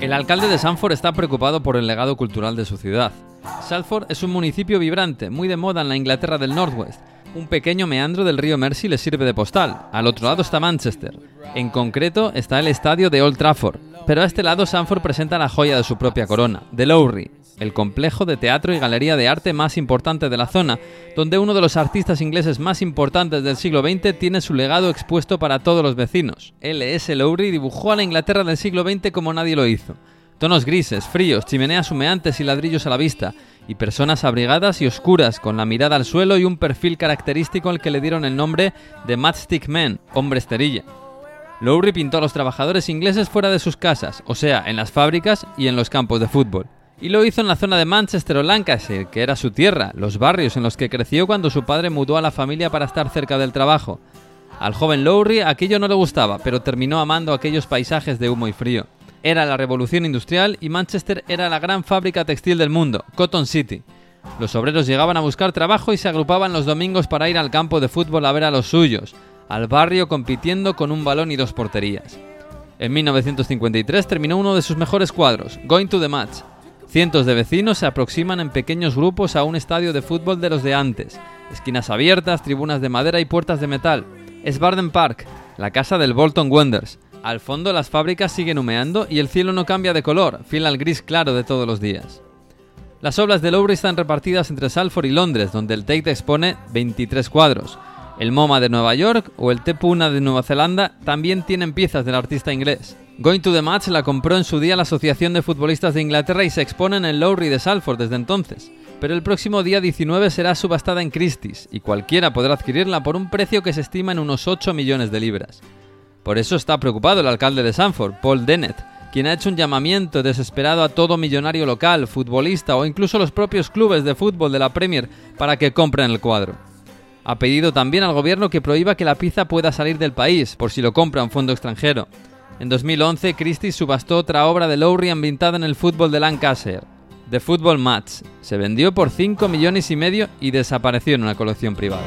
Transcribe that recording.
El alcalde de Sanford está preocupado por el legado cultural de su ciudad. Salford es un municipio vibrante, muy de moda en la Inglaterra del Northwest. Un pequeño meandro del río Mersey le sirve de postal. Al otro lado está Manchester. En concreto está el estadio de Old Trafford. Pero a este lado Sanford presenta la joya de su propia corona, The Lowry, el complejo de teatro y galería de arte más importante de la zona, donde uno de los artistas ingleses más importantes del siglo XX tiene su legado expuesto para todos los vecinos. L.S. Lowry dibujó a la Inglaterra del siglo XX como nadie lo hizo. Tonos grises, fríos, chimeneas humeantes y ladrillos a la vista, y personas abrigadas y oscuras, con la mirada al suelo y un perfil característico al que le dieron el nombre de Matchstick Man, hombre esterilla. Lowry pintó a los trabajadores ingleses fuera de sus casas, o sea, en las fábricas y en los campos de fútbol. Y lo hizo en la zona de Manchester o Lancashire, que era su tierra, los barrios en los que creció cuando su padre mudó a la familia para estar cerca del trabajo. Al joven Lowry aquello no le gustaba, pero terminó amando aquellos paisajes de humo y frío. Era la revolución industrial y Manchester era la gran fábrica textil del mundo, Cotton City. Los obreros llegaban a buscar trabajo y se agrupaban los domingos para ir al campo de fútbol a ver a los suyos, al barrio compitiendo con un balón y dos porterías. En 1953 terminó uno de sus mejores cuadros, Going to the Match, Cientos de vecinos se aproximan en pequeños grupos a un estadio de fútbol de los de antes. Esquinas abiertas, tribunas de madera y puertas de metal. Es Barden Park, la casa del Bolton Wanderers. Al fondo las fábricas siguen humeando y el cielo no cambia de color, fiel al gris claro de todos los días. Las obras de Lowry están repartidas entre Salford y Londres, donde el Tate expone 23 cuadros. El MoMA de Nueva York o el Tepuna de Nueva Zelanda también tienen piezas del artista inglés. Going to the Match la compró en su día la Asociación de Futbolistas de Inglaterra y se expone en el Lowry de Salford desde entonces. Pero el próximo día 19 será subastada en Christie's y cualquiera podrá adquirirla por un precio que se estima en unos 8 millones de libras. Por eso está preocupado el alcalde de Sanford, Paul Dennett, quien ha hecho un llamamiento desesperado a todo millonario local, futbolista o incluso los propios clubes de fútbol de la Premier para que compren el cuadro. Ha pedido también al gobierno que prohíba que la pizza pueda salir del país por si lo compra un fondo extranjero. En 2011, Christie subastó otra obra de Lowry ambientada en el fútbol de Lancashire, The Football Match. Se vendió por 5 millones y medio y desapareció en una colección privada.